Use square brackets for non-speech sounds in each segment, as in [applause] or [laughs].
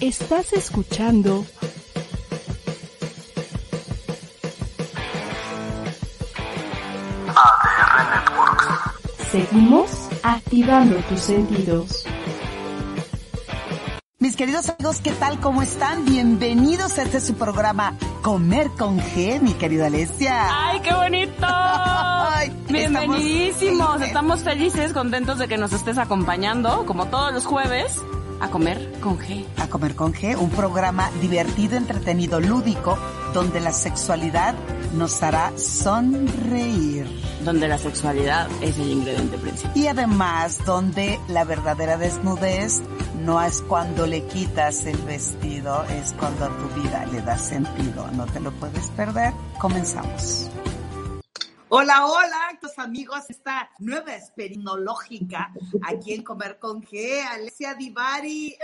Estás escuchando ADR Networks. Seguimos activando tus sentidos. Mis queridos amigos, ¿qué tal? ¿Cómo están? Bienvenidos a este su programa Comer con G, mi querida Alessia. ¡Ay, qué bonito! [laughs] Ay, Bienvenidísimos. estamos- Estamos felices, contentos de que nos estés acompañando, como todos los jueves, a comer con G. A Comer con G, un programa divertido, entretenido, lúdico, donde la sexualidad nos hará sonreír. Donde la sexualidad es el ingrediente principal. Y además, donde la verdadera desnudez no es cuando le quitas el vestido, es cuando a tu vida le das sentido. No te lo puedes perder. Comenzamos. Hola, hola, estos amigos, esta nueva experinológica aquí en Comer con G, Alessia Divari.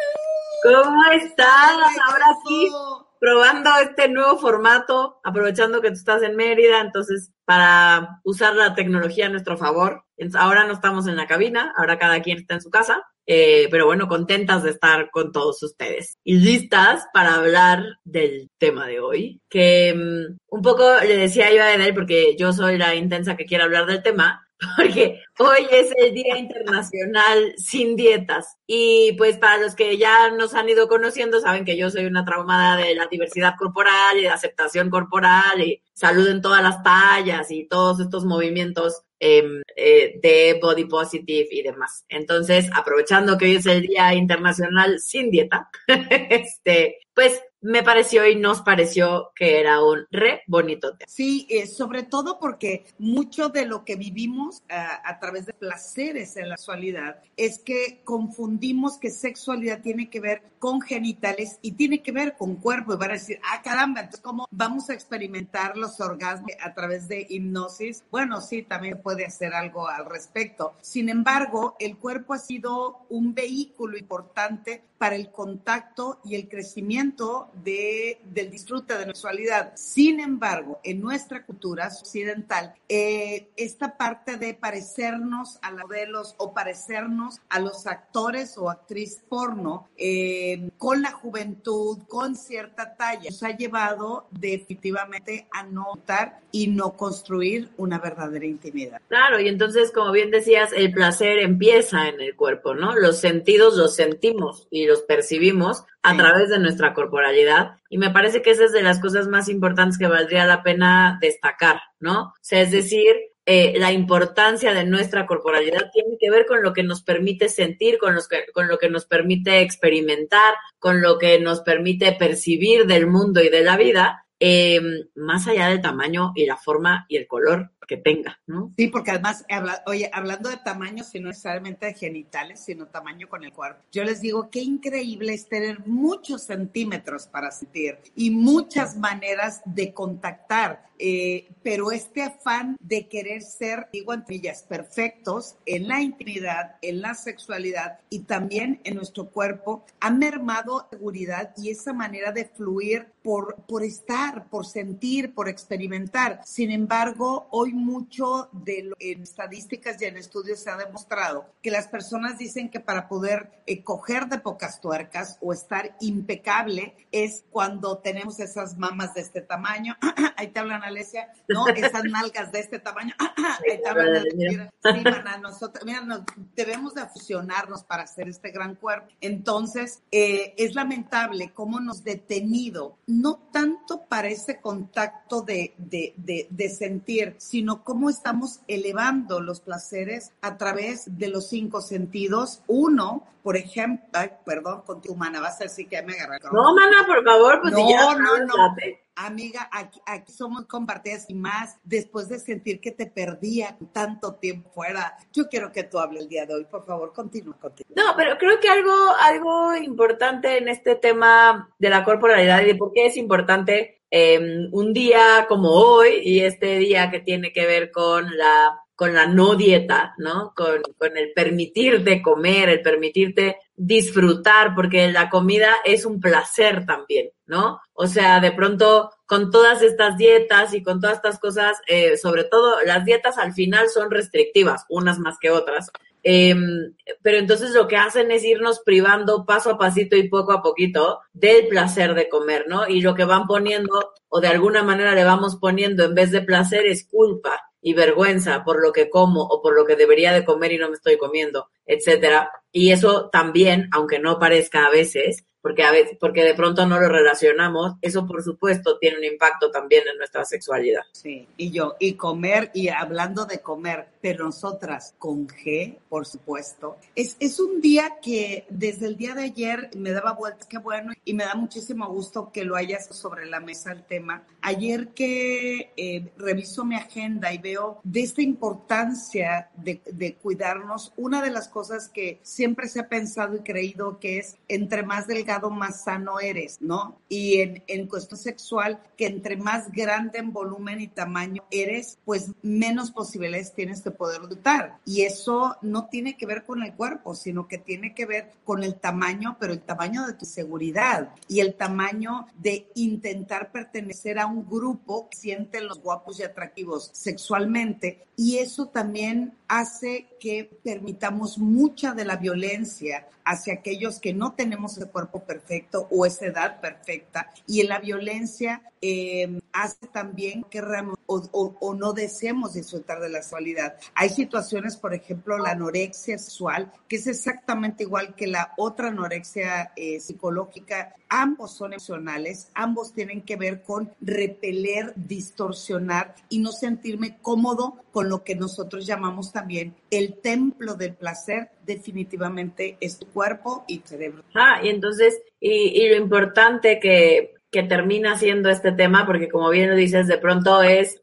¿Cómo estás? Ahora sí, probando este nuevo formato, aprovechando que tú estás en Mérida, entonces para usar la tecnología a nuestro favor. Ahora no estamos en la cabina, ahora cada quien está en su casa, eh, pero bueno, contentas de estar con todos ustedes y listas para hablar del tema de hoy, que mm, un poco le decía yo a Edel, porque yo soy la intensa que quiere hablar del tema, [laughs] porque hoy es el Día Internacional sin Dietas. Y pues para los que ya nos han ido conociendo, saben que yo soy una traumada de la diversidad corporal y de aceptación corporal y salud en todas las tallas y todos estos movimientos em, eh, de body positive y demás. Entonces, aprovechando que hoy es el Día Internacional sin Dieta, [laughs] este, pues me pareció y nos pareció que era un re bonito tema. Sí, eh, sobre todo porque mucho de lo que vivimos ah, a través de placeres en la sexualidad es que confundimos que sexualidad tiene que ver con genitales y tiene que ver con cuerpo y van a decir, ah, caramba, entonces ¿cómo vamos a experimentar los orgasmos a través de hipnosis? Bueno, sí, también puede hacer algo al respecto. Sin embargo, el cuerpo ha sido un vehículo importante para el contacto y el crecimiento de, del disfrute de la sexualidad. Sin embargo, en nuestra cultura occidental, eh, esta parte de parecernos a los modelos o parecernos a los actores o actriz porno eh, con la juventud, con cierta talla, nos ha llevado definitivamente a no notar y no construir una verdadera intimidad. Claro, y entonces, como bien decías, el placer empieza en el cuerpo, ¿no? Los sentidos los sentimos y los percibimos a Sí. través de nuestra corporalidad. Y me parece que esa es de las cosas más importantes que valdría la pena destacar, ¿no? O sea, es decir, eh, la importancia de nuestra corporalidad tiene que ver con lo que nos permite sentir, con, los que, con lo que nos permite experimentar, con lo que nos permite percibir del mundo y de la vida, eh, más allá del tamaño y la forma y el color que tenga, ¿no? Sí, porque además, habla- oye, hablando de tamaño, si no necesariamente de genitales, sino tamaño con el cuerpo, yo les digo qué increíble es tener muchos centímetros para sentir y muchas maneras de contactar, eh, pero este afán de querer ser, digo entre ellas, perfectos en la intimidad, en la sexualidad y también en nuestro cuerpo, ha mermado seguridad y esa manera de fluir por, por estar, por sentir, por experimentar. Sin embargo, hoy mucho de lo, en estadísticas y en estudios se ha demostrado que las personas dicen que para poder eh, coger de pocas tuercas o estar impecable es cuando tenemos esas mamas de este tamaño. [clears throat] Ahí te hablan, Alesia, ¿no? Esas nalgas de este tamaño. [clears throat] Ahí te hablan, mira, sí, maná, nosotros, mira, nos, debemos de fusionarnos para hacer este gran cuerpo. Entonces, eh, es lamentable cómo nos detenido, no tanto para ese contacto de, de, de, de sentir, sino cómo estamos elevando los placeres a través de los cinco sentidos. Uno, por ejemplo, ay, perdón, con tu mana, vas a decir que me agarré. No, mana, por favor, pues No, si ya no, no. date. Amiga, aquí, aquí somos compartidas y más después de sentir que te perdía tanto tiempo fuera. Yo quiero que tú hables el día de hoy, por favor, continúa contigo. No, pero creo que algo, algo importante en este tema de la corporalidad y de por qué es importante eh, un día como hoy y este día que tiene que ver con la con la no dieta, ¿no? Con, con el permitirte comer, el permitirte disfrutar, porque la comida es un placer también, ¿no? O sea, de pronto con todas estas dietas y con todas estas cosas, eh, sobre todo las dietas al final son restrictivas, unas más que otras, Em, pero entonces lo que hacen es irnos privando paso a pasito y poco a poquito del placer de comer, ¿no? Y lo que van poniendo, o de alguna manera le vamos poniendo en vez de placer, es culpa y vergüenza por lo que como o por lo que debería de comer y no me estoy comiendo, etcétera. Y eso también, aunque no parezca a veces, porque a veces, porque de pronto no lo relacionamos, eso por supuesto tiene un impacto también en nuestra sexualidad. Sí, y yo, y comer, y hablando de comer, pero nosotras con G, por supuesto, es, es un día que desde el día de ayer me daba vueltas, qué bueno, y me da muchísimo gusto que lo hayas sobre la mesa el tema. Ayer que eh, reviso mi agenda y veo de esta importancia de, de cuidarnos, una de las cosas que siempre se ha pensado y creído que es entre más delgado más sano eres, ¿no? Y en, en cuestión sexual, que entre más grande en volumen y tamaño eres, pues menos posibilidades tienes de poder lutar. Y eso no tiene que ver con el cuerpo, sino que tiene que ver con el tamaño, pero el tamaño de tu seguridad y el tamaño de intentar pertenecer a un grupo que sienten los guapos y atractivos sexualmente. Y eso también hace que permitamos mucha de la violencia hacia aquellos que no tenemos el cuerpo perfecto o esa edad perfecta. Y en la violencia eh, hace también que o, o, no deseemos disfrutar de la sexualidad. Hay situaciones, por ejemplo, la anorexia sexual, que es exactamente igual que la otra anorexia eh, psicológica. Ambos son emocionales, ambos tienen que ver con repeler, distorsionar y no sentirme cómodo con lo que nosotros llamamos también el templo del placer, definitivamente es tu cuerpo y cerebro. Ah, y entonces, y, lo importante que termina siendo este tema, porque como bien lo dices, de pronto es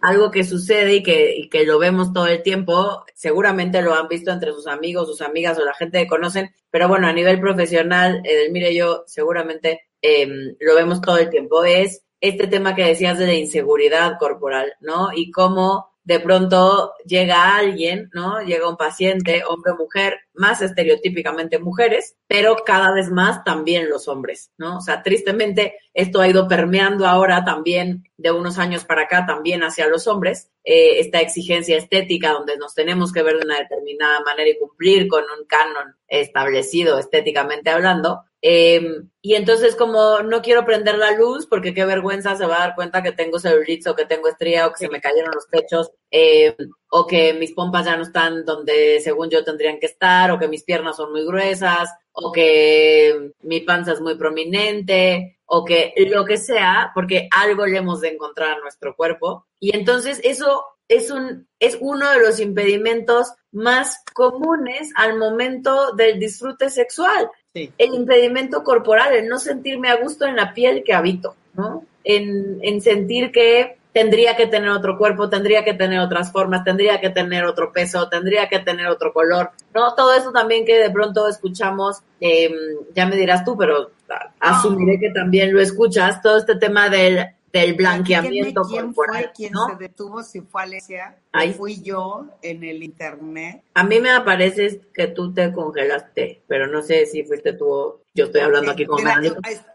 algo que sucede y que, y que lo vemos todo el tiempo, seguramente lo han visto entre sus amigos, sus amigas o la gente que conocen, pero bueno, a nivel profesional, mire yo seguramente em, lo vemos todo el tiempo, es este tema que decías de la inseguridad corporal, ¿no? Y cómo de pronto llega alguien, ¿no? Llega un paciente, hombre o mujer, más estereotípicamente mujeres, pero cada vez más también los hombres, ¿no? O sea, tristemente esto ha ido permeando ahora también de unos años para acá también hacia los hombres, eh, esta exigencia estética donde nos tenemos que ver de una determinada manera y cumplir con un canon establecido estéticamente hablando, eh, y entonces como no quiero prender la luz porque qué vergüenza se va a dar cuenta que tengo celulitis o que tengo estría o que se me cayeron los pechos eh, o que mis pompas ya no están donde según yo tendrían que estar o que mis piernas son muy gruesas o que mi panza es muy prominente o que lo que sea porque algo le hemos de encontrar a nuestro cuerpo. Y entonces eso es un es uno de los impedimentos más comunes al momento del disfrute sexual. El impedimento corporal, el no sentirme a gusto en la piel que habito, ¿no? En, en sentir que tendría que tener otro cuerpo, tendría que tener otras formas, tendría que tener otro peso, tendría que tener otro color, ¿no? Todo eso también que de pronto escuchamos, eh, ya me dirás tú, pero asumiré que también lo escuchas, todo este tema del del blanqueamiento ¿Quién corporal. fue quien se detuvo? Si fue Alesia, fui yo en el internet. A mí me aparece que tú te congelaste, pero no sé si fuiste tú yo estoy hablando aquí con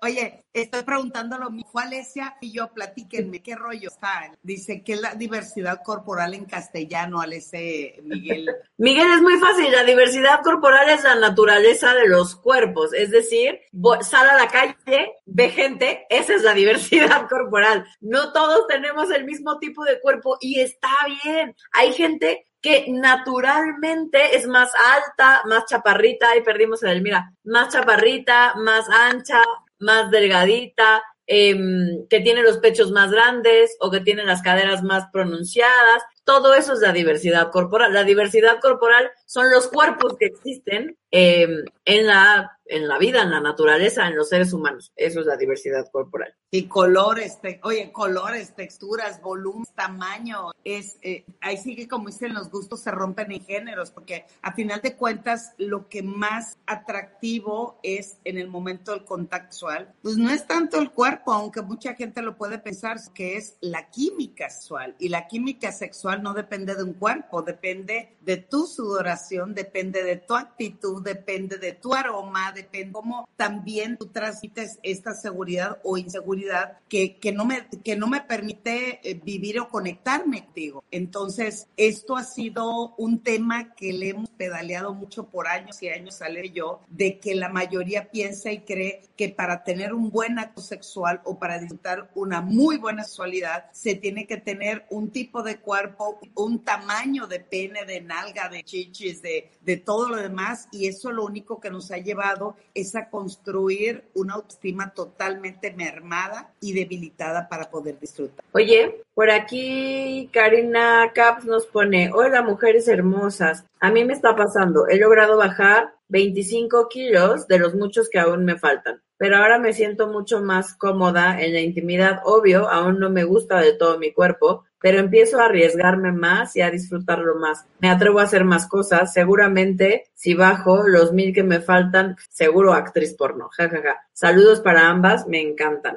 Oye, estoy preguntándolo, fue Alesia y yo, platíquenme, ¿qué rollo está? Dice que la diversidad corporal en castellano, Alesia Miguel. [laughs] Miguel, es muy fácil, la diversidad corporal es la naturaleza de los cuerpos, es decir, sal a la calle, ve gente, esa es la [laughs] diversidad corporal. No todos tenemos el mismo tipo de cuerpo y está bien. Hay gente que naturalmente es más alta, más chaparrita, ahí perdimos el mira, más chaparrita, más ancha, más delgadita, em, que tiene los pechos más grandes o que tiene las caderas más pronunciadas. Todo eso es la diversidad corporal. La diversidad corporal son los cuerpos que existen em, en la en la vida, en la naturaleza, en los seres humanos. Eso es la diversidad corporal. Y colores, oye, colores, texturas, volumen, tamaño, es, eh, ahí sí como dicen los gustos se rompen en géneros, porque a final de cuentas lo que más atractivo es en el momento del contacto sexual, pues no es tanto el cuerpo, aunque mucha gente lo puede pensar, que es la química sexual. Y la química sexual no depende de un cuerpo, depende de tu sudoración depende de tu actitud, depende de tu aroma, depende cómo también tú transmites esta seguridad o inseguridad que, que, no, me, que no me permite eh, vivir o conectarme contigo. Entonces, esto ha sido un tema que le hemos pedaleado mucho por años y años, sale yo, de que la mayoría piensa y cree que para tener un buen acto sexual o para disfrutar una muy buena sexualidad, se tiene que tener un tipo de cuerpo, un tamaño de pene, de nalga, de chichis, de, de todo lo demás, y eso lo único que nos ha llevado es a construir una autoestima totalmente mermada y debilitada para poder disfrutar. Oye, por aquí Karina Caps nos pone, hola mujeres hermosas, a mí me está pasando, he logrado bajar 25 kilos de los muchos que aún me faltan, pero ahora me siento mucho más cómoda en la intimidad, obvio, aún no me gusta de todo mi cuerpo, pero empiezo a arriesgarme más y a disfrutarlo más. Me atrevo a hacer más cosas. Seguramente, si bajo los mil que me faltan, seguro actriz porno. Ja, ja, ja. Saludos para ambas, me encantan.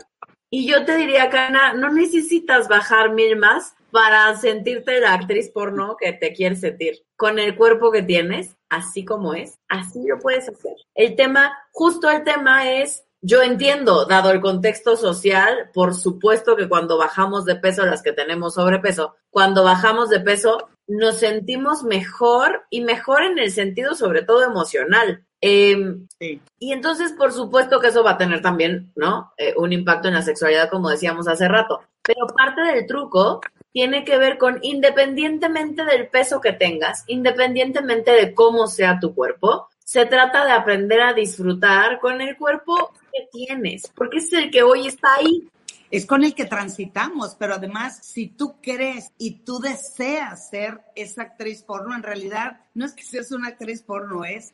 Y yo te diría, Kana, no necesitas bajar mil más para sentirte la actriz porno que te quieres sentir. Con el cuerpo que tienes, así como es, así lo puedes hacer. El tema, justo el tema es yo entiendo, dado el contexto social, por supuesto que cuando bajamos de peso, las que tenemos sobrepeso, cuando bajamos de peso, nos sentimos mejor y mejor en el sentido sobre todo emocional. Em, y entonces, por supuesto que eso va a tener también, ¿no? Eh, un impacto en la sexualidad, como decíamos hace rato. Pero parte del truco tiene que ver con, independientemente del peso que tengas, independientemente de cómo sea tu cuerpo, se trata de aprender a disfrutar con el cuerpo que tienes, porque es el que hoy está ahí. Es con el que transitamos, pero además, si tú crees y tú deseas ser esa actriz porno, en realidad no es que seas una actriz porno, es,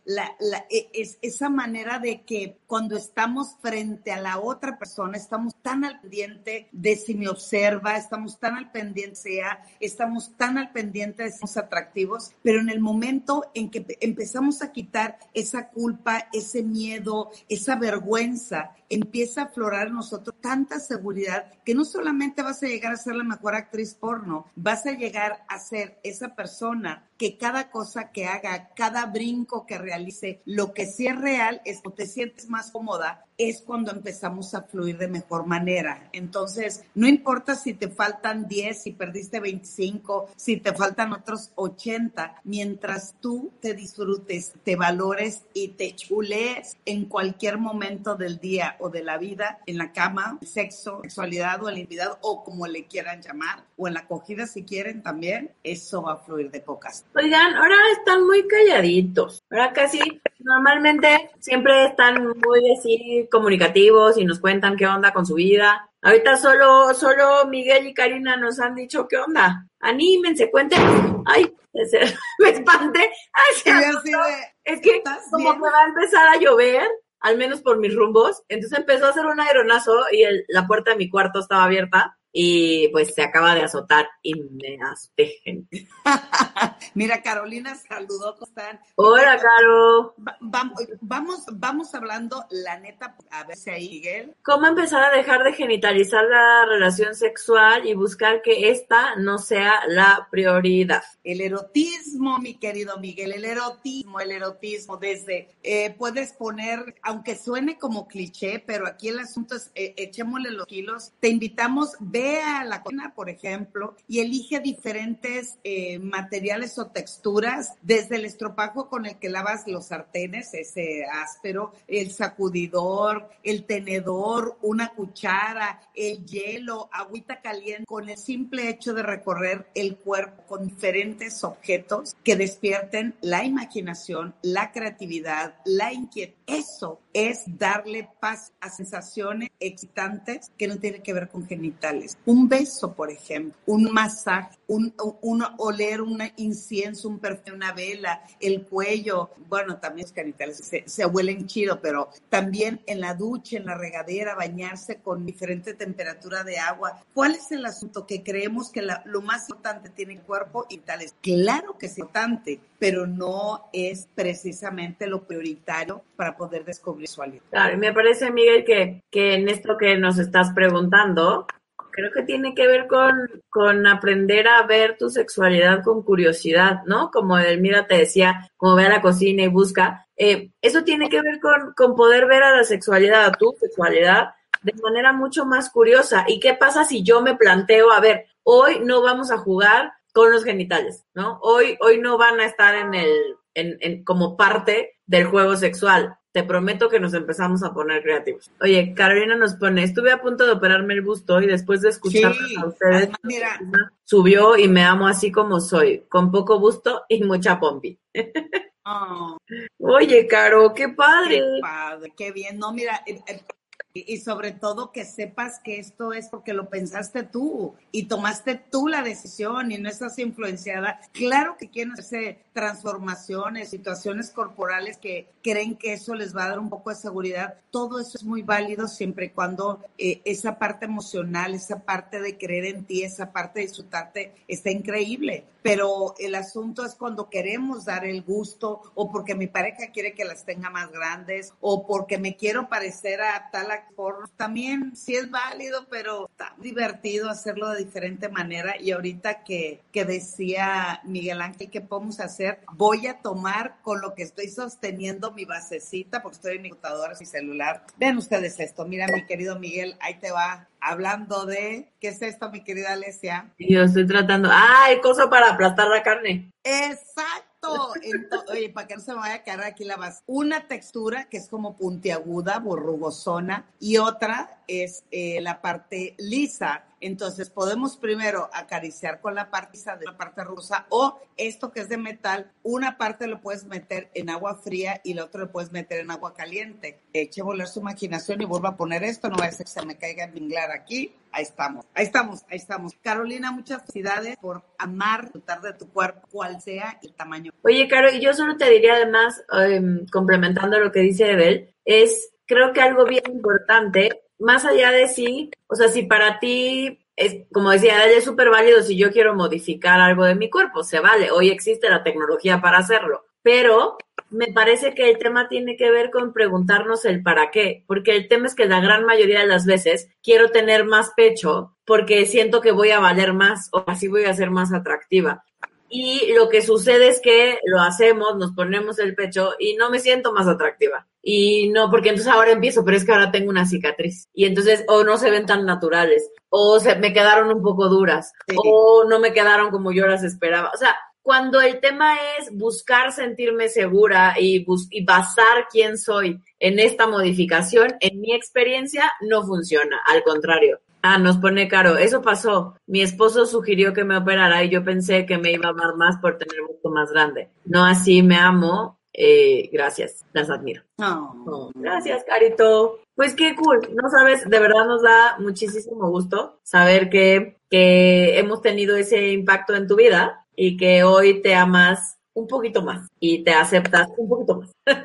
e, es esa manera de que cuando estamos frente a la otra persona, estamos tan al pendiente de si me observa, estamos tan al pendiente sea, estamos tan al pendiente de si somos atractivos, pero en el momento en que empezamos a quitar esa culpa, ese miedo, esa vergüenza, empieza a aflorar en nosotros tanta seguridad que no solamente vas a llegar a ser la mejor actriz porno, vas a llegar a ser esa persona que cada cosa que haga, cada brinco que realice, lo que sí es real es que te sientes más cómoda, es cuando empezamos a fluir de mejor manera. Entonces, no importa si te faltan 10, si perdiste 25, si te faltan otros 80, mientras tú te disfrutes, te valores y te chulees en cualquier momento del día o de la vida, en la cama, sexo, sexualidad o la intimidad o como le quieran llamar, o en la acogida si quieren también, eso va a fluir de pocas. Oigan, ahora están muy calladitos. Ahora casi, normalmente siempre están muy así comunicativos y nos cuentan qué onda con su vida. Ahorita solo, solo Miguel y Karina nos han dicho qué onda. Anímense, cuenten. Ay, [laughs] me espante. es que como que va a empezar a llover, al menos por mis rumbos. Entonces empezó a hacer un aeronazo y la puerta de mi cuarto estaba abierta y pues se acaba de azotar y me gente. [laughs] Mira, Carolina saludó, ¿cómo están? Hola, Caro. vamos, vamos, vamos hablando, la neta, a ver si ahí, Miguel. ¿Cómo empezar a dejar de genitalizar la relación sexual y buscar que esta no sea la prioridad? El erotismo, mi querido Miguel, el erotismo, el erotismo, desde, eh, puedes poner, aunque suene como cliché, pero aquí el asunto es, eh, echémosle los kilos, te invitamos, ve a la cocina, por ejemplo, y elige diferentes eh, materiales o texturas, desde el estropajo con el que lavas los sartenes, ese áspero, el sacudidor, el tenedor, una cuchara, el hielo, agüita caliente, con el simple hecho de recorrer el cuerpo con diferentes objetos que despierten la imaginación, la creatividad, la inquietud. Eso es darle paz a sensaciones excitantes que no tienen que ver con genitales. Un beso, por ejemplo, un masaje, un, oler un incienso, un perfume, una vela, el cuello, bueno, también los genitales se, se huelen chido, pero también en la ducha, en la regadera, bañarse con diferente temperatura de agua. ¿Cuál es el asunto? Que creemos que lo más importante tiene el cuerpo y tal es. Claro que es importante, pero no es precisamente lo prioritario para poder descubrir su Claro, me parece, Miguel, que, que en esto que nos estás preguntando, creo que tiene que ver con, con aprender a ver tu sexualidad con curiosidad, ¿no? Como Elmira te decía, como ve a la cocina y busca. Eh, eso tiene que ver con, con poder ver a la sexualidad, a tu sexualidad, de manera mucho más curiosa. ¿Y qué pasa si yo me planteo, a ver, hoy no vamos a jugar con los genitales, ¿no? Hoy, hoy no van a estar en el, en, en, como parte del juego sexual. Te prometo que nos empezamos a poner creativos. Oye, Carolina nos pone, estuve a punto de operarme el busto y después de escuchar Sí, a ustedes, mira. subió y me amo así como soy, con poco busto y mucha pompi. Oh, [laughs] Oye, Caro, qué qué padre. padre, qué bien. No, mira, y sobre todo que sepas que esto es porque lo pensaste tú y tomaste tú la decisión y no estás influenciada. Claro que quieren hacerse transformaciones, situaciones corporales que creen que eso les va a dar un poco de seguridad. Todo eso es muy válido siempre y cuando eh, esa parte emocional, esa parte de creer en ti, esa parte de disfrutarte está increíble. Pero el asunto es cuando queremos dar el gusto o porque mi pareja quiere que las tenga más grandes o porque me quiero parecer a tal actor. También sí es válido, pero está divertido hacerlo de diferente manera. Y ahorita que, que decía Miguel Ángel, ¿qué podemos hacer? Voy a tomar con lo que estoy sosteniendo mi basecita, porque estoy en mi computadora, mi celular. Vean ustedes esto. Mira, mi querido Miguel, ahí te va. Hablando de, ¿qué es esto, mi querida Alesia? Yo estoy tratando. ¡Ah, hay cosa para aplastar la carne! Exacto. Oye, para que no se me vaya a quedar aquí la base. Una textura que es como puntiaguda, borrugosona, y otra es eh, la parte lisa. Entonces podemos primero acariciar con la parte de la parte rugosa o esto que es de metal, una parte lo puedes meter en agua fría y la otra lo puedes meter en agua caliente. Eche a volar su imaginación y vuelva a poner esto, no va a ser que se me caiga el minglar aquí. Ahí estamos, ahí estamos, ahí estamos. Carolina, muchas felicidades por amar, disfrutar de tu cuerpo, cual sea el tamaño. Oye, Caro, y yo solo te diría además, em, complementando lo que dice Ebel, es creo que algo bien importante, más allá de si, o sea, si para ti es, como decía, es súper válido si yo quiero modificar algo de mi cuerpo, se vale, hoy existe la tecnología para hacerlo, pero me parece que el tema tiene que ver con preguntarnos el para qué, porque el tema es que la gran mayoría de las veces quiero tener más pecho porque siento que voy a valer más o así voy a ser más atractiva. Y lo que sucede es que lo hacemos, nos ponemos el pecho y no me siento más atractiva. Y no, porque entonces ahora empiezo, pero es que ahora tengo una cicatriz. Y entonces, o no se ven tan naturales, o se me quedaron un poco duras, Sí. o no me quedaron como yo las esperaba. O sea, cuando el tema es buscar sentirme segura y, bus- y basar quién soy en esta modificación, en mi experiencia no funciona, al contrario. Ah, nos pone caro. Eso pasó. Mi esposo sugirió que me operara y yo pensé que me iba a amar más por tener gusto más grande. No así me amo. Eh, gracias. Las admiro. Oh. Gracias, Carito. Pues qué cool. No sabes, de verdad nos da muchísimo gusto saber que, que hemos tenido ese impacto en tu vida y que hoy te amas un poquito más y te aceptas un poquito más. [laughs]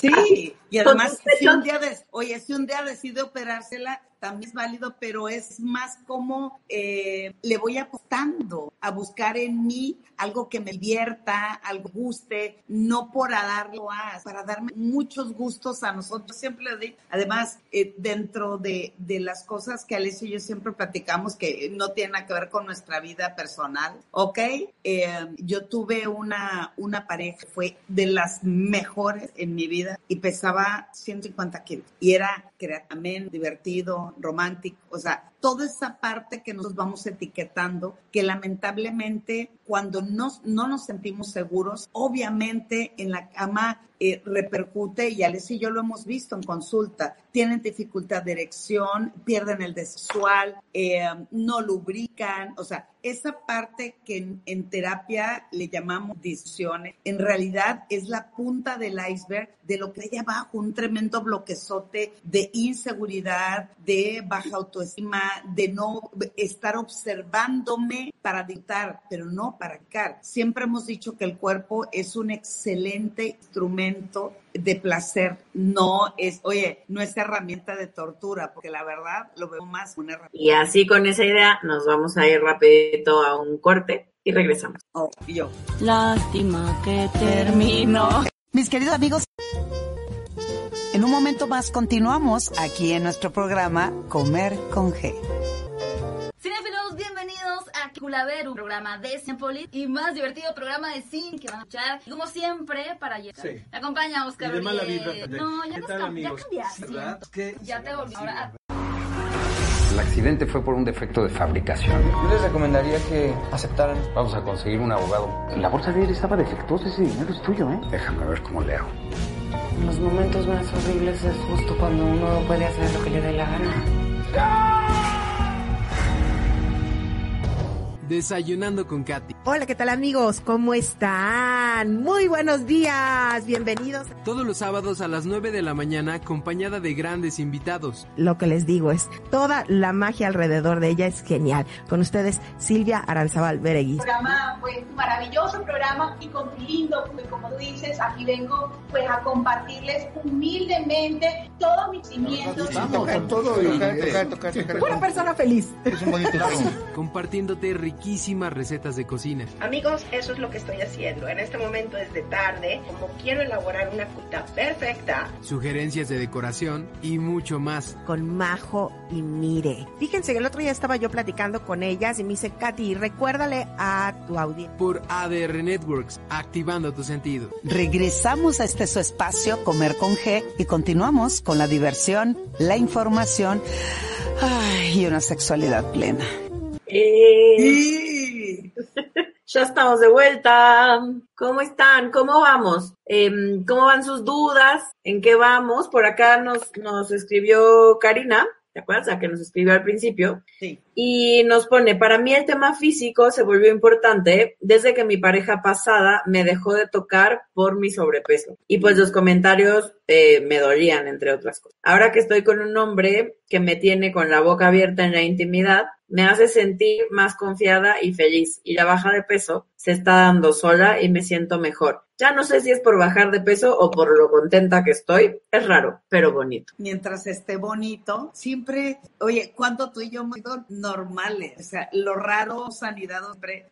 Sí, y además, si un día, des- oye, si un día decide operársela, también es válido, pero es más como eh, le voy apostando a buscar en mí algo que me divierta, algo que guste, no por a darlo a, para darme muchos gustos a nosotros. Siempre le digo, además, eh, dentro de, de las cosas que Alessio y yo siempre platicamos que no tienen que ver con nuestra vida personal, ¿ok? Eh, yo tuve una, una pareja, que fue de las mejores en mi vida y pesaba 150 kilos. Y era creativamente divertido, romántico, o sea, toda esa parte que nos vamos etiquetando, que lamentablemente cuando nos, no nos sentimos seguros, obviamente en la cama eh, repercute, y Alex y yo lo hemos visto en consulta, tienen dificultad de erección, pierden el desexual, eh, no lubrican, o sea, esa parte que en, en terapia le llamamos disfunciones, en realidad es la punta del iceberg de lo que hay abajo, un tremendo bloquezote de inseguridad, de baja autoestima, de no estar observándome para dictar, pero no para dictar. Siempre hemos dicho que el cuerpo es un excelente instrumento de placer, no es, oye, no es herramienta de tortura, porque la verdad lo veo más una herramienta. Y así con esa idea nos vamos a ir rapidito a un corte y regresamos. Oh, y yo. Lástima que terminó. Mis queridos amigos, en un momento más continuamos aquí en nuestro programa Comer con G. película, ver un programa de Cinepolis y más divertido programa de cine que van a escuchar. Y como siempre, para allá. Sí. Me acompaña Oscar Y de mala Uriel. vibra también. No, ya, ¿Qué nos tal, cam- ya cambiaste. Ya te volví. Ahora, El accidente fue por un defecto de fabricación. Yo les recomendaría que aceptaran. Vamos a conseguir un abogado. La bolsa de él estaba defectuosa, ese dinero es tuyo, ¿eh? Déjame ver cómo le hago. En los momentos más horribles es justo cuando uno puede hacer lo que le dé la gana. Desayunando con Katy. Hola, ¿qué tal amigos? ¿Cómo están? Muy buenos días, bienvenidos. Todos los sábados a las 9 de la mañana acompañada de grandes invitados. Lo que les digo es, toda la magia alrededor de ella es genial. Con ustedes, Silvia Aranzabal Bereguis. programa, pues maravilloso programa y con lindo, porque como tú dices, aquí vengo pues a compartirles humildemente todos mis cimientos. Vamos, con todo. Tocar, tocar, tocar. Una persona feliz. Es un bonito show. Compartiéndote riquísimas recetas de cocina. Amigos, eso es lo que estoy haciendo. En este momento es de tarde, como quiero elaborar una cuta perfecta. Sugerencias de decoración y mucho más. Con Majo y Mire. Fíjense que el otro día estaba yo platicando con ellas y me dice, Katy, recuérdale a tu audiencia. Por ADR Networks, activando tu sentido. Regresamos a este su espacio, Comer con G, y continuamos con la diversión, la información ay, y una sexualidad plena. Eh, [laughs] ya estamos de vuelta. ¿Cómo están? ¿Cómo vamos? Em, ¿Cómo van sus dudas? ¿En qué vamos? Por acá nos, nos escribió Karina, ¿te acuerdas? La que nos escribió al principio. Sí. Y nos pone, para mí el tema físico se volvió importante desde que mi pareja pasada me dejó de tocar por mi sobrepeso. Y pues los comentarios eh, me dolían, entre otras cosas. Ahora que estoy con un hombre que me tiene con la boca abierta en la intimidad, me hace sentir más confiada y feliz. Y la baja de peso se está dando sola y me siento mejor. Ya no sé si es por bajar de peso o por lo contenta que estoy. Es raro, pero bonito. Mientras esté bonito, siempre, oye, cuando tú y yo normales, o sea, lo raro, sanidad,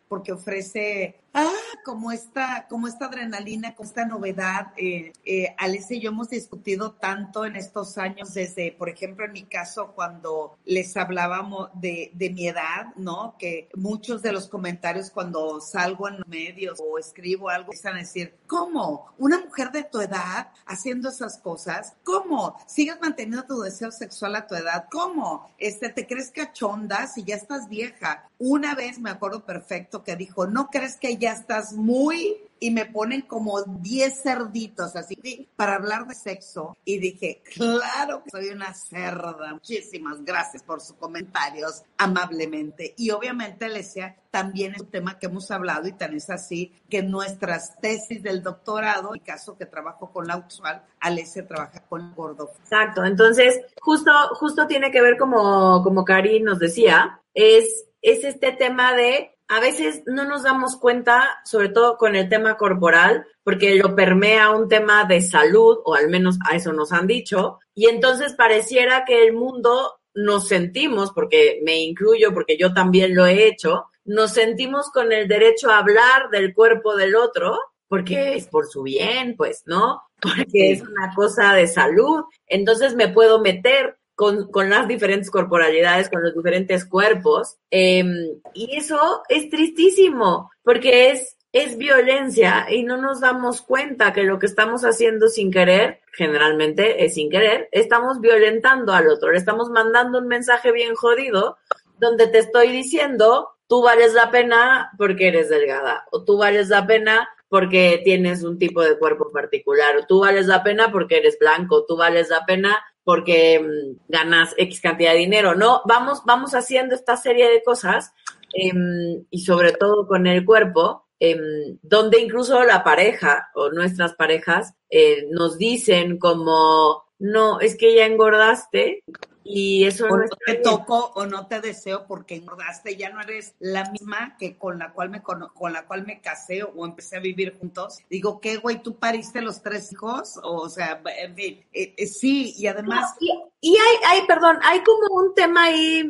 porque ofrece, ah, como esta, como esta adrenalina, como esta novedad. Eh, eh, y yo hemos discutido tanto en estos años, desde, por ejemplo, en mi caso, cuando les hablábamos de, de mi edad, ¿no? Que muchos de los comentarios cuando salgo en medios o escribo algo, empiezan a decir, ¿cómo? ¿Una mujer de tu edad haciendo esas cosas? ¿Cómo? ¿Sigues manteniendo tu deseo sexual a tu edad? ¿Cómo? Este, ¿Te crees cachonda si ya estás vieja? Una vez me acuerdo perfecto que dijo, ¿no crees que ya estás muy y me ponen como 10 cerditos así sí, para hablar de sexo. Y dije, claro que soy una cerda. Muchísimas gracias por sus comentarios amablemente. Y obviamente, Alesia, también es un tema que hemos hablado y tan es así que nuestras tesis del doctorado, en el caso que trabajo con la usual, Alesia trabaja con gordo. Exacto. Entonces, justo, justo tiene que ver como, como Cari nos decía, es, es este tema de a veces no nos damos cuenta, sobre todo con el tema corporal, porque lo permea un tema de salud, o al menos a eso nos han dicho, y entonces pareciera que el mundo nos sentimos, porque me incluyo, porque yo también lo he hecho, nos sentimos con el derecho a hablar del cuerpo del otro, porque es por su bien, pues, ¿no? [laughs] Porque es una cosa de salud, entonces me puedo meter con, con, las diferentes corporalidades, con los diferentes cuerpos. Eh, y eso es tristísimo, porque es, es violencia y no nos damos cuenta que lo que estamos haciendo sin querer, generalmente es sin querer, estamos violentando al otro, le estamos mandando un mensaje bien jodido donde te estoy diciendo, tú vales la pena porque eres delgada, o tú vales la pena porque tienes un tipo de cuerpo particular, o tú vales la pena porque eres blanco, tú vales la pena porque um, ganas X cantidad de dinero, ¿no? Vamos, vamos haciendo esta serie de cosas um, y sobre todo con el cuerpo, um, donde incluso la pareja o nuestras parejas eh, nos dicen como, no, es que ya engordaste y eso o no, te toco o no te deseo porque engordaste, ya no eres la misma que con la cual me con, con la cual me casé o empecé a vivir juntos. Digo, ¿qué güey? ¿Tú pariste los tres hijos? O sea, en fin, eh, eh, sí, y además... No, y, y hay, hay, perdón, hay como un tema ahí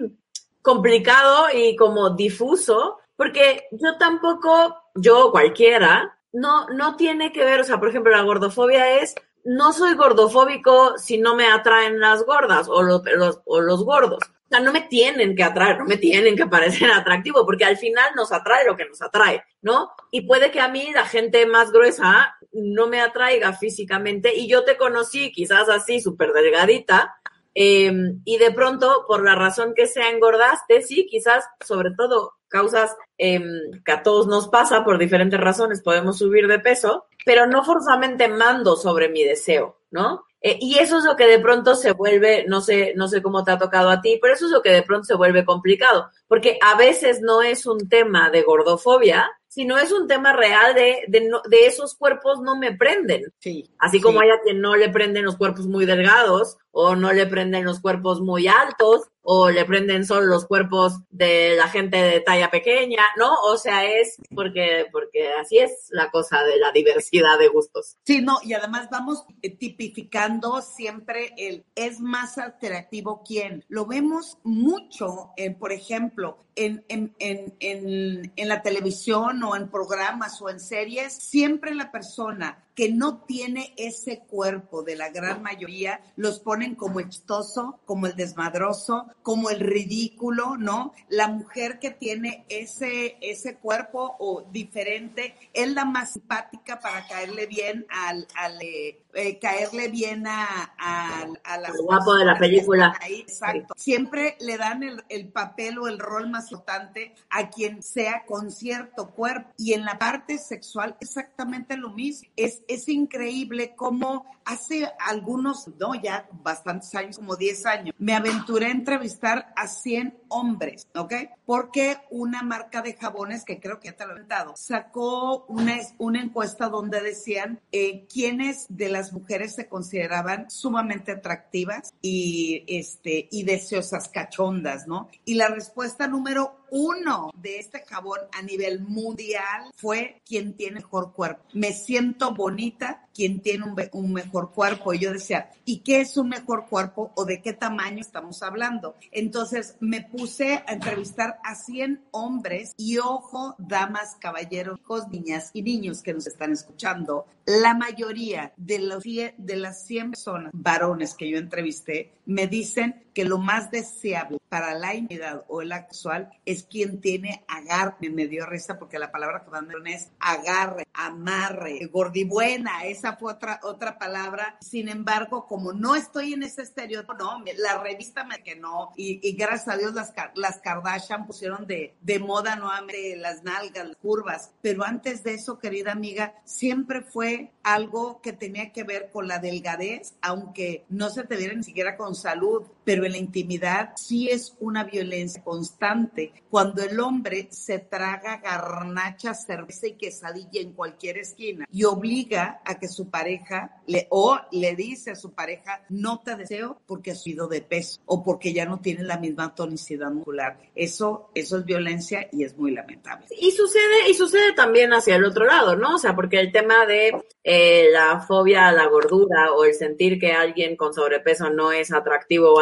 complicado y como difuso, porque yo tampoco, yo cualquiera, no, no tiene que ver, o sea, por ejemplo, la gordofobia es no soy gordofóbico si no me atraen las gordas o los, los, o los gordos. sea, no me tienen que atraer, no me tienen que parecer [laughs] atractivo, porque al final nos atrae lo que nos atrae, ¿no? Y puede que a mí la gente más gruesa no me atraiga físicamente y yo te conocí quizás así, súper delgadita, eh, y de pronto, por la razón que sea, engordaste, sí, quizás sobre todo causas eh, que a todos nos pasa por diferentes razones, podemos subir de peso, pero no forzosamente mando sobre mi deseo, ¿no? Eh, y eso es lo que de pronto se vuelve, no sé, no sé cómo te ha tocado a ti, pero eso es lo que de pronto se vuelve complicado, porque a veces no es un tema de gordofobia, sino es un tema real de, de, no- de esos cuerpos no me prenden. Sí. Así como hay a quien no le prenden los cuerpos muy delgados, o no le prenden los cuerpos muy altos, o le prenden solo los cuerpos de la gente de talla pequeña, ¿no? O sea, es porque, porque así es la cosa de la diversidad de gustos. Sí, no, y además vamos eh, tipificando siempre el es más atractivo quién. Lo vemos mucho, eh, por ejemplo, en, en, en, en, en la televisión o en programas o en series, siempre la persona que no tiene ese cuerpo de la gran mayoría, los ponen como exitoso, como el desmadroso, como el ridículo, ¿no? La mujer que tiene ese, ese cuerpo o diferente es la más simpática para caerle bien al, al eh, eh, caerle bien a, a, a El guapo de la película. ahí. Exacto. Siempre le dan el, el papel o el rol más importante a quien sea con cierto cuerpo. Y en la parte sexual, exactamente lo mismo. Es, es increíble cómo hace algunos, no, ya bastantes años, como 10 años, me aventuré a entrevistar a 100 hombres, ¿ok? Porque una marca de jabones, que creo que ya te lo he comentado, sacó una, una encuesta donde decían eh, quiénes de las mujeres se consideraban sumamente atractivas y, este, y deseosas cachondas, ¿no? Y la respuesta número uno de este jabón a nivel mundial fue quien tiene mejor cuerpo. Me siento bonita quien tiene un, mejor cuerpo. Y yo decía, ¿y qué es un mejor cuerpo o de qué tamaño estamos hablando? Entonces me puse a entrevistar a 100 hombres y ojo, damas, caballeros, hijos, niñas y niños que nos están escuchando. La mayoría de, los, de las 100 personas, varones que yo entrevisté, me dicen que lo más deseable para la intimidad o el actual es quien tiene agarre. Me dio risa porque la palabra que a es agarre, amarre, gordibuena. Esa fue otra, otra palabra. Sin embargo, como no estoy en ese estereotipo, no, la revista me que no. Y, y gracias a Dios las, las Kardashian pusieron de, de moda nuevamente las nalgas, las curvas. Pero antes de eso, querida amiga, siempre fue algo que tenía que ver con la delgadez, aunque no se te viera ni siquiera con salud, pero en la intimidad sí es una violencia constante. Cuando el hombre se traga garnacha, cerveza y quesadilla en cualquier esquina y obliga a que su pareja le, o le dice a su pareja, no te deseo porque has subido de peso o porque ya no tienes la misma tonicidad muscular. Eso, eso es violencia y es muy lamentable. Y sucede, y sucede también hacia el otro lado, ¿no? O sea, porque el tema de eh, la fobia a la gordura o el sentir que alguien con sobrepeso no es atractivo o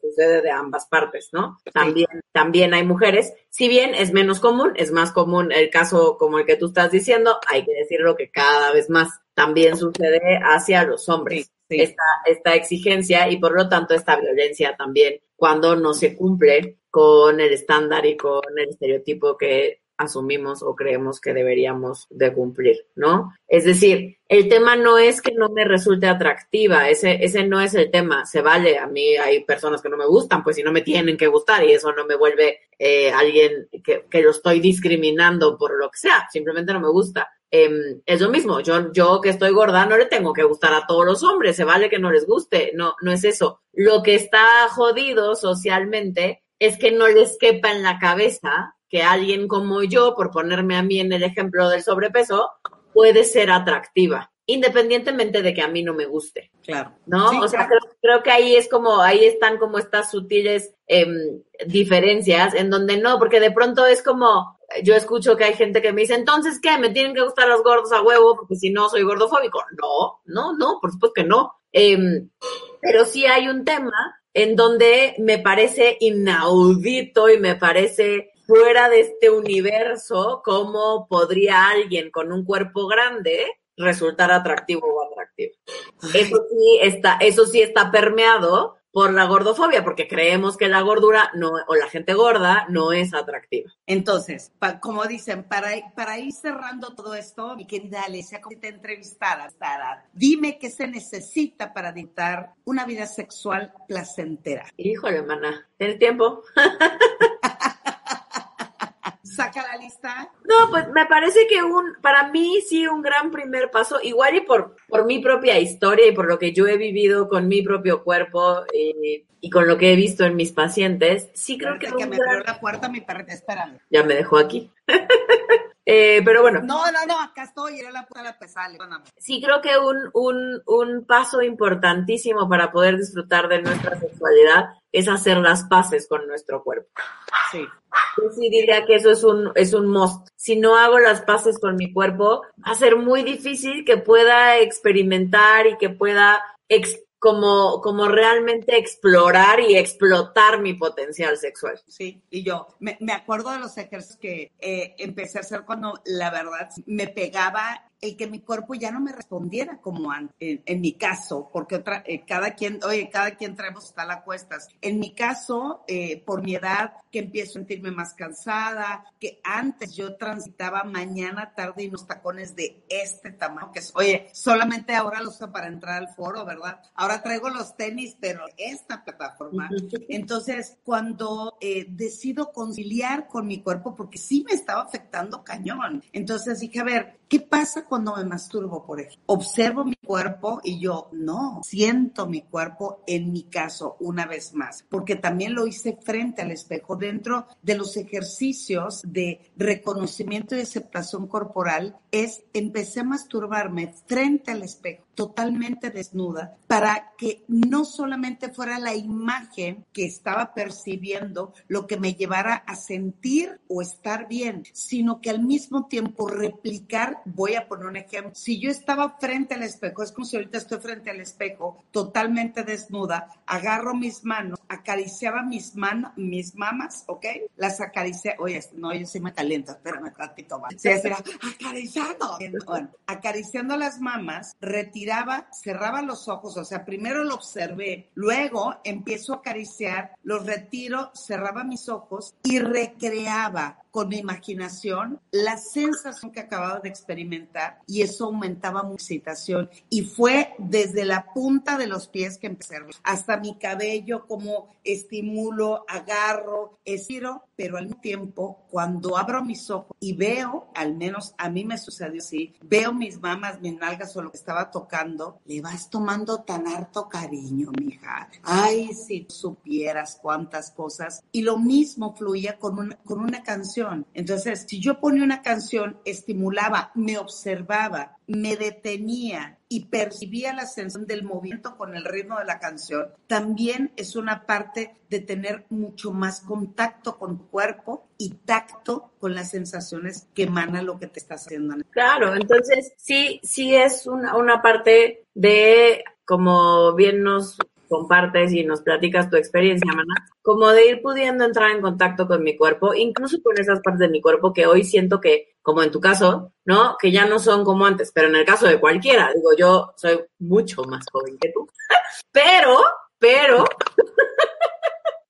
sucede de ambas partes, ¿no? También, también hay mujeres, si bien es menos común, es más común el caso como el que tú estás diciendo, hay que decirlo que cada vez más también sucede hacia los hombres. Esta, esta exigencia y por lo tanto esta violencia también cuando no se cumple con el estándar y con el estereotipo que asumimos o creemos que deberíamos de cumplir, ¿no? Es decir, el tema no es que no me resulte atractiva, ese, ese no es el tema, se vale, a mí hay personas que no me gustan, pues si no me tienen que gustar y eso no me vuelve eh, alguien que, que lo estoy discriminando por lo que sea, simplemente no me gusta. Eh, es lo mismo, yo, yo que estoy gorda no le tengo que gustar a todos los hombres, se vale que no les guste, no, no es eso. Lo que está jodido socialmente es que no les quepa en la cabeza que alguien como yo, por ponerme a mí en el ejemplo del sobrepeso, puede ser atractiva, independientemente de que a mí no me guste. Claro. ¿No? Sí, o sea, claro. creo, creo que ahí es como, ahí están como estas sutiles em, diferencias en donde no, porque de pronto es como, yo escucho que hay gente que me dice, entonces, ¿qué? ¿Me tienen que gustar los gordos a huevo? Porque si no, soy gordofóbico. No, no, no, por supuesto que no. Em, pero sí hay un tema en donde me parece inaudito y me parece fuera de este universo cómo podría alguien con un cuerpo grande resultar atractivo o atractivo. Eso sí está, eso sí está permeado por la gordofobia, porque creemos que la gordura no, o la gente gorda no es atractiva. Entonces, pa- como dicen, para, para ir cerrando todo esto, mi querida Alicia, como te entrevistara, Sara, dime qué se necesita para dictar una vida sexual placentera. Híjole, mana, ¿tienes tiempo? [laughs] Saca la lista. No, pues me parece que un, para mí sí un gran primer paso, igual y por, por mi propia historia y por lo que yo he vivido con mi propio cuerpo eh, y con lo que he visto en mis pacientes, sí creo que, me gran- la puerta, mi perrita, espérame. ya me dejó aquí. [laughs] Eh, pero bueno, No, no, no, acá estoy, era la puerta de la pesada, perdóname. sí creo que un, un, un paso importantísimo para poder disfrutar de nuestra sexualidad es hacer las paces con nuestro cuerpo. Sí. Yo sí diría que eso es un, es un must. Si no hago las paces con mi cuerpo, va a ser muy difícil que pueda experimentar y que pueda ex- como, como realmente explorar y explotar mi potencial sexual. Sí, y yo me, me acuerdo de los ejercicios que eh, empecé a hacer cuando la verdad me pegaba el que mi cuerpo ya no me respondiera como antes, en, mi caso, porque otra, eh, cada quien, oye, cada quien traemos tal cuestas. En mi caso, eh, por mi edad, que empiezo a sentirme más cansada, que antes yo transitaba mañana, tarde y unos tacones de este tamaño, que es, oye, solamente ahora los uso para entrar al foro, ¿verdad? Ahora traigo los tenis, pero esta plataforma. Entonces, cuando eh, decido conciliar con mi cuerpo, porque sí me estaba afectando cañón, entonces dije, a ver, ¿qué pasa cuando me masturbo, por ejemplo? Observo mi cuerpo y yo, no, siento mi cuerpo en mi caso una vez más, porque también lo hice frente al espejo dentro de los ejercicios de reconocimiento y aceptación corporal, es empecé a masturbarme frente al espejo, totalmente desnuda, para que no solamente fuera la imagen que estaba percibiendo lo que me llevara a sentir o estar bien, sino que al mismo tiempo replicar, voy a poner un ejemplo, si yo estaba frente al espejo, es como si ahorita estoy frente al espejo, totalmente desnuda, agarro mis manos, acariciaba mis manos, mis mamas, ¿ok? Las acaricié, oye, no, yo sí me caliento, espérame ratito más. Sí, acariciando. Bueno, las mamas, cerraba los ojos, o sea, primero lo observé, luego empiezo a acariciar, los retiro, cerraba mis ojos y recreaba con mi imaginación la sensación que acababa de experimentar y eso aumentaba mi excitación. Y fue desde la punta de los pies que empecé hasta mi cabello como estimulo, agarro, estiro, pero al mismo tiempo cuando abro mis ojos y veo, al menos a mí me sucedió así, veo mis mamas, mis nalgas o lo que estaba tocando, le vas tomando tan harto cariño, mija. Ay, si supieras cuántas cosas. Y lo mismo fluía con una, con una canción. Entonces, si yo ponía una canción, estimulaba, me observaba, me detenía y percibía la sensación del movimiento con el ritmo de la canción, también es una parte de tener mucho más contacto con tu cuerpo y tacto con las sensaciones que emana lo que te estás haciendo. Claro, entonces sí, sí es una, una parte de, como bien nos compartes y nos platicas tu experiencia, como de ir pudiendo entrar en contacto con mi cuerpo, incluso con esas partes de mi cuerpo que hoy siento que, como en tu caso, ¿no? Que ya no son como antes, pero en el caso de cualquiera, digo, yo soy mucho más joven que tú, [laughs] pero, pero, [laughs]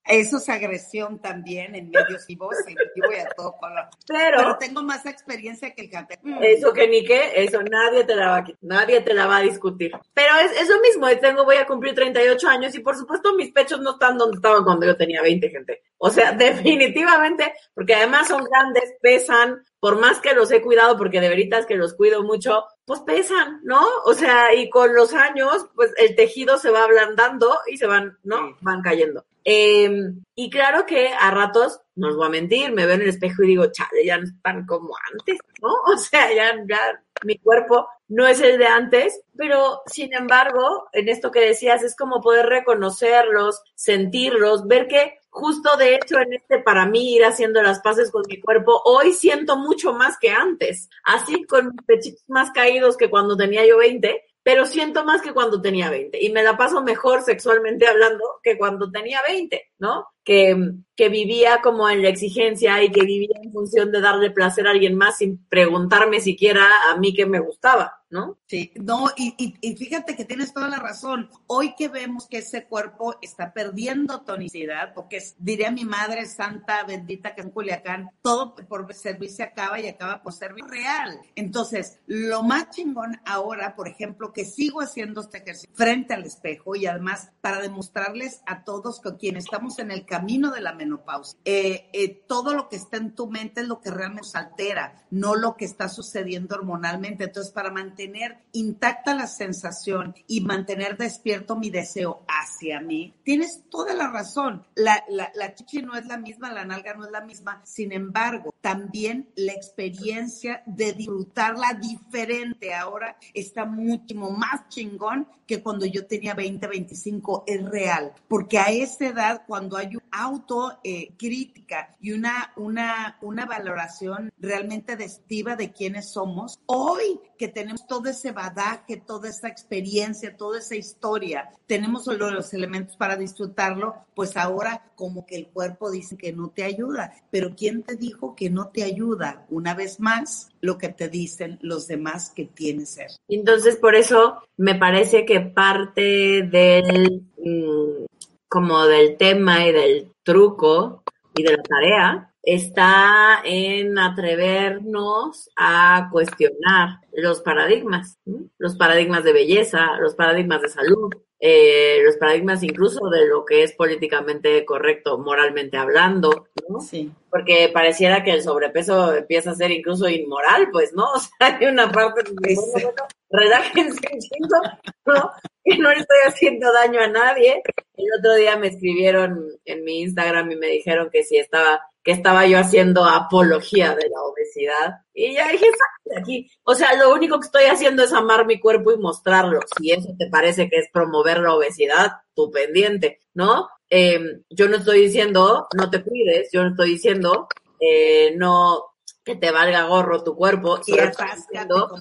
Eso es agresión también en medios vivos, en vivo y a todo color. Pero- Pero tengo más experiencia que el cante. Eso que ni qué, eso nadie te la va a nadie te la va a discutir. Pero es, es lo mismo, tengo, voy a cumplir 38 años y por supuesto mis pechos no están donde estaban cuando yo tenía 20, gente. O sea, [laughs] definitivamente, porque además son grandes, pesan, por más que los he cuidado, porque de veritas que los cuido mucho, pues pesan, ¿no? O sea, y con los años, pues el tejido se va ablandando y se van, ¿no? Van cayendo. Eh, y claro que a ratos, no os voy a mentir, me veo en el espejo y digo, chale, ya no están como antes, ¿no? [laughs] O sea, ya, ya mi cuerpo no es el de antes, pero sin embargo, en esto que decías, es como poder reconocerlos, sentirlos, ver que justo de hecho en este para mí ir haciendo las paces con mi cuerpo, hoy siento mucho más que antes, así con mis pechitos más caídos que cuando tenía yo 20, pero siento más que cuando tenía 20 y me la paso mejor sexualmente hablando que cuando tenía 20, ¿no? Que, que vivía como en la exigencia y que vivía en función de darle placer a alguien más sin preguntarme siquiera a mí que me gustaba, ¿no? Sí, no, y, y, fíjate que tienes toda la razón. Hoy que vemos que ese cuerpo está perdiendo tonicidad, porque diría mi madre santa bendita que en Culiacán, todo por servir se acaba y acaba por servir real. Entonces, lo más chingón ahora, por ejemplo, que sigo haciendo este ejercicio frente al espejo y además para demostrarles a todos que quienes estamos en el camino de la menopausia, eh, eh, todo lo que está en tu mente es lo que realmente altera, no lo que está sucediendo hormonalmente. Entonces, para mantener intacta la sensación y mantener despierto mi deseo hacia mí, tienes toda la razón. La, la, la chichi no es la misma, la nalga no es la misma. Sin embargo, también la experiencia de disfrutarla diferente ahora está muchísimo más chingón que cuando yo tenía 20, 25. Es real. Porque a esa edad, cuando hay una autocrítica y una, una, una valoración realmente destiva de quiénes somos, hoy que tenemos todo ese badaje, toda esa experiencia, toda esa historia, tenemos solo los elementos para disfrutarlo, pues ahora como que el cuerpo dice que no te ayuda. Pero ¿quién te dijo que no te ayuda? Una vez más, lo que te dicen los demás que tienes ser. Entonces, por eso me parece que parte del, mm, como del tema y del truco y de la tarea está en atrevernos a cuestionar los paradigmas, los paradigmas de belleza, los paradigmas de salud, eh, los paradigmas incluso de lo que es políticamente correcto, moralmente hablando, ¿no? Sí. Porque pareciera que el sobrepeso empieza a ser incluso inmoral, pues, ¿no? [laughs] O sea, hay una parte de relájense ¿no? Que no le estoy haciendo daño a nadie. El otro día me escribieron en mi Instagram y me dijeron que si estaba, que estaba yo haciendo apología de la obesidad. Y ya dije, "Sácate de aquí. O sea, lo único que estoy haciendo es amar mi cuerpo y mostrarlo. Si eso te parece que es promover la obesidad, tu pendiente, ¿no? Eh, yo no estoy diciendo no te cuides, yo no estoy diciendo eh, no que te valga gorro tu cuerpo. Y diciendo,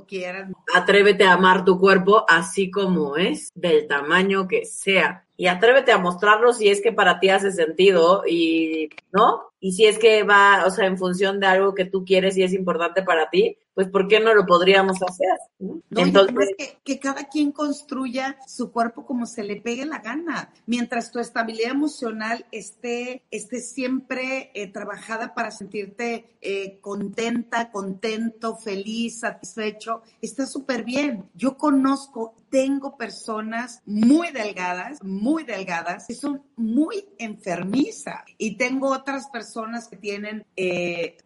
atrévete a amar tu cuerpo así como es, del tamaño que sea. Y atrévete a mostrarlo si es que para ti hace sentido y, ¿no? Y si es que va, o sea, en función de algo que tú quieres y es importante para ti, pues ¿por qué no lo podríamos hacer? ¿no? Entonces, que, que cada quien construya su cuerpo como se le pegue la gana, mientras tu estabilidad emocional esté, esté siempre eh, trabajada para sentirte eh, contenta, contento, feliz, satisfecho, está súper bien. Yo conozco, tengo personas muy delgadas, muy delgadas, que son muy enfermizas y tengo otras personas que tienen, eh,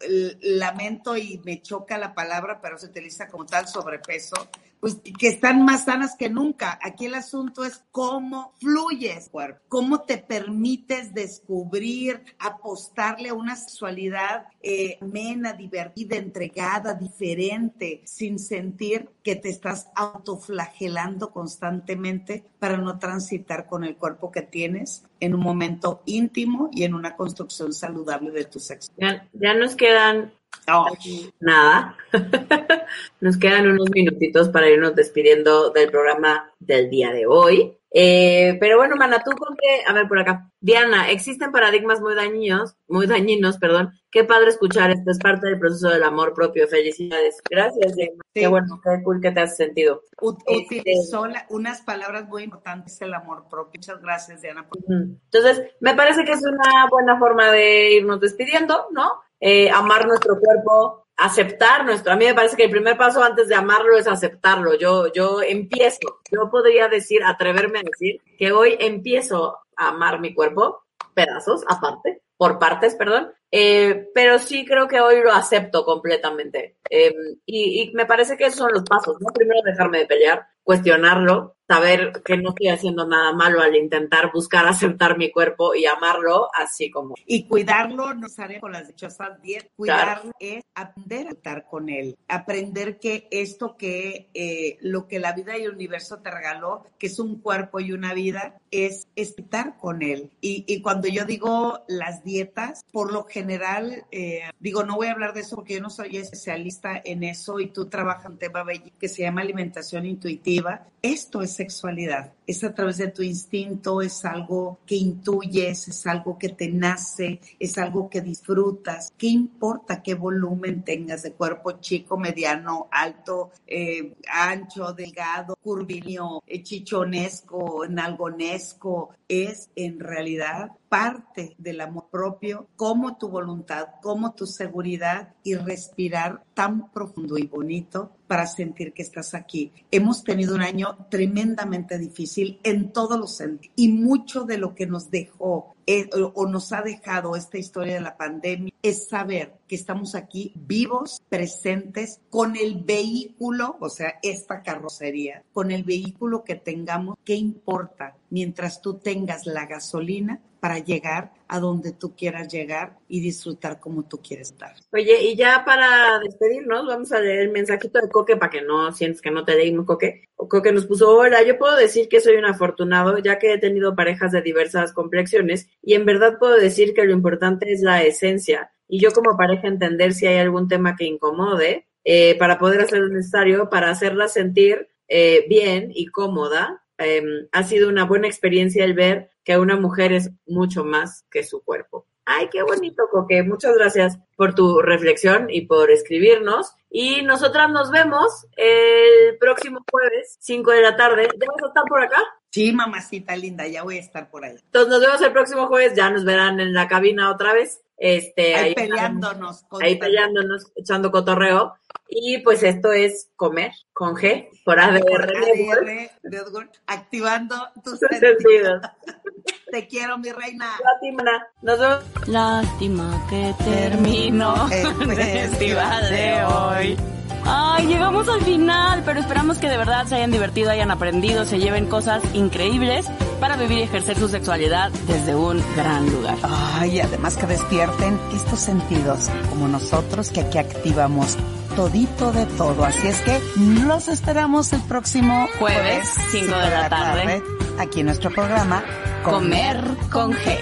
lamento y me choca la palabra, pero se utiliza como tal sobrepeso, pues que están más sanas que nunca. Aquí el asunto es cómo fluyes, cuerpo, cómo te permites descubrir, apostarle a una sexualidad eh, amena, divertida, entregada, diferente, sin sentir que te estás autoflagelando constantemente para no transitar con el cuerpo que tienes en un momento íntimo y en una construcción saludable de tu sexo. ya, ya nos quedan nada. [laughs] nos quedan unos minutitos para irnos despidiendo del programa del día de hoy. Eh, pero bueno, Mana, tú con qué, a ver por acá. Diana, existen paradigmas muy dañinos, muy dañinos, perdón. Qué padre escuchar esto, es parte del proceso del amor propio. Felicidades. Gracias, Diana. Qué bueno, qué cool que te has sentido. Este- Utilizó unas palabras muy importantes, el amor propio. Muchas gracias, Diana. Entonces, me parece que es una buena forma de irnos despidiendo, ¿no? Eh, amar nuestro cuerpo, aceptar nuestro. A mí me parece que el primer paso antes de amarlo es aceptarlo. Yo, yo empiezo, yo podría decir, atreverme a decir que hoy empiezo a amar mi cuerpo, pedazos aparte, por partes, perdón. Eh, pero sí creo que hoy lo acepto completamente. Eh, y, y me parece que esos son los pasos, ¿no? Primero dejarme de pelear, cuestionarlo, saber que no estoy haciendo nada malo al intentar buscar [laughs] aceptar mi cuerpo y amarlo así como. Y cuidarlo no sale con las dichosas 10. Cuidarlo Claro. es aprender a estar con él. Aprender que esto que eh, lo que la vida y el universo te regaló, que es un cuerpo y una vida, es estar con él. Y, y cuando yo digo las dietas, por lo general eh, digo, no voy a hablar de eso porque yo no soy especialista en eso y tú trabajas en un tema que se llama alimentación intuitiva. Esto es sexualidad, es a través de tu instinto, es algo que intuyes, es algo que te nace, es algo que disfrutas. ¿Qué importa qué volumen tengas de cuerpo chico, mediano, alto, eh, ancho, delgado, curvilíneo, eh, chichonesco, nalgonesco? Es en realidad parte del amor propio, como tu voluntad, como tu seguridad y respirar tan profundo y bonito para sentir que estás aquí. Hemos tenido un año tremendamente difícil en todos los sentidos y mucho de lo que nos dejó eh, o nos ha dejado esta historia de la pandemia es saber que estamos aquí vivos, presentes, con el vehículo, o sea, esta carrocería, con el vehículo que tengamos, ¿qué importa? Mientras tú tengas la gasolina para llegar a donde tú quieras llegar y disfrutar como tú quieres estar. Oye, y ya para despedirnos, vamos a leer el mensajito de Coque para que no sientes que no te leímos, Coque. Coque nos puso, hola, yo puedo decir que soy un afortunado ya que he tenido parejas de diversas complexiones y en verdad puedo decir que lo importante es la esencia y yo como pareja entender si hay algún tema que incomode eh, para poder hacer lo necesario para hacerla sentir eh, bien y cómoda. Em, ha sido una buena experiencia el ver que una mujer es mucho más que su cuerpo. Ay, qué bonito, Coque. Muchas gracias por tu reflexión y por escribirnos. Y nosotras nos vemos el próximo jueves, 5 de la tarde. ¿Ya vas a estar por acá? Sí, mamacita linda, ya voy a estar por ahí. Entonces nos vemos el próximo jueves, ya nos verán en la cabina otra vez. Este, ahí, peleándonos. Ahí peleándonos, echando cotorreo. Y pues esto es Comer con G por ADR, Network. activando tus sentidos. Te quiero, mi reina. Lástima. Nos vemos. Lástima que terminó el [laughs] festival de hoy. Ay, llegamos al final, pero esperamos que de verdad se hayan divertido, hayan aprendido, se lleven cosas increíbles para vivir y ejercer su sexualidad desde un gran lugar. Ay, además que despierten estos sentidos, como nosotros que aquí activamos todito de todo. Así es que los esperamos el próximo jueves, 5 de la tarde, aquí en nuestro programa Comer con G.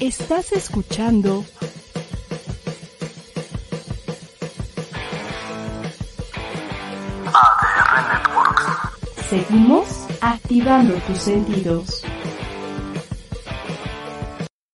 Estás escuchando ADR Networks. Seguimos activando tus sentidos.